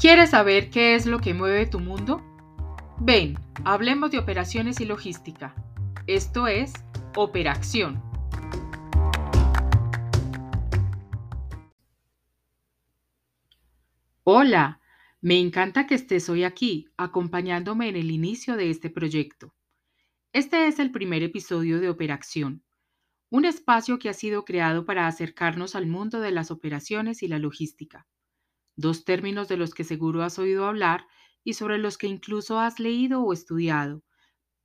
¿Quieres saber qué es lo que mueve tu mundo? Ven, hablemos de operaciones y logística. Esto es Operación. Hola, me encanta que estés hoy aquí, acompañándome en el inicio de este proyecto. Este es el primer episodio de Operación, un espacio que ha sido creado para acercarnos al mundo de las operaciones y la logística dos términos de los que seguro has oído hablar y sobre los que incluso has leído o estudiado,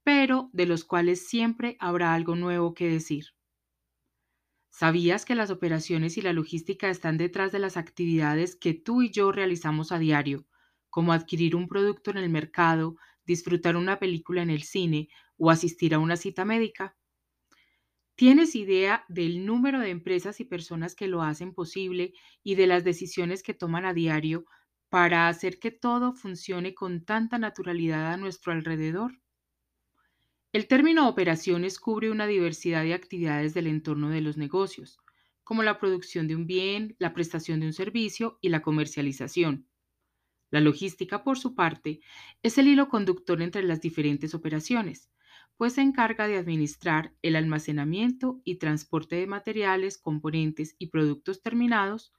pero de los cuales siempre habrá algo nuevo que decir. ¿Sabías que las operaciones y la logística están detrás de las actividades que tú y yo realizamos a diario, como adquirir un producto en el mercado, disfrutar una película en el cine o asistir a una cita médica? ¿Tienes idea del número de empresas y personas que lo hacen posible y de las decisiones que toman a diario para hacer que todo funcione con tanta naturalidad a nuestro alrededor? El término operaciones cubre una diversidad de actividades del entorno de los negocios, como la producción de un bien, la prestación de un servicio y la comercialización. La logística, por su parte, es el hilo conductor entre las diferentes operaciones pues se encarga de administrar el almacenamiento y transporte de materiales, componentes y productos terminados,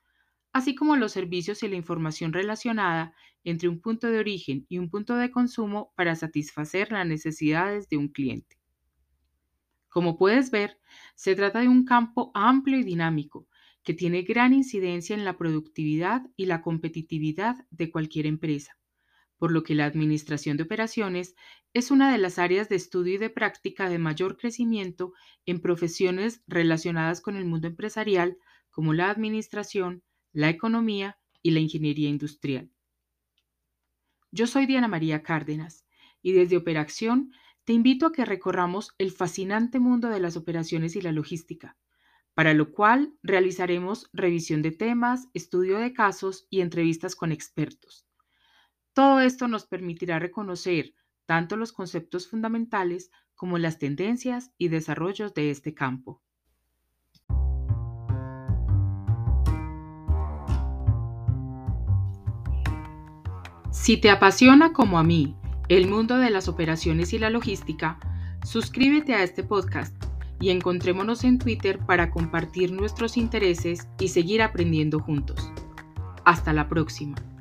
así como los servicios y la información relacionada entre un punto de origen y un punto de consumo para satisfacer las necesidades de un cliente. Como puedes ver, se trata de un campo amplio y dinámico que tiene gran incidencia en la productividad y la competitividad de cualquier empresa por lo que la administración de operaciones es una de las áreas de estudio y de práctica de mayor crecimiento en profesiones relacionadas con el mundo empresarial como la administración, la economía y la ingeniería industrial. Yo soy Diana María Cárdenas y desde Operación te invito a que recorramos el fascinante mundo de las operaciones y la logística, para lo cual realizaremos revisión de temas, estudio de casos y entrevistas con expertos todo esto nos permitirá reconocer tanto los conceptos fundamentales como las tendencias y desarrollos de este campo. Si te apasiona como a mí el mundo de las operaciones y la logística, suscríbete a este podcast y encontrémonos en Twitter para compartir nuestros intereses y seguir aprendiendo juntos. Hasta la próxima.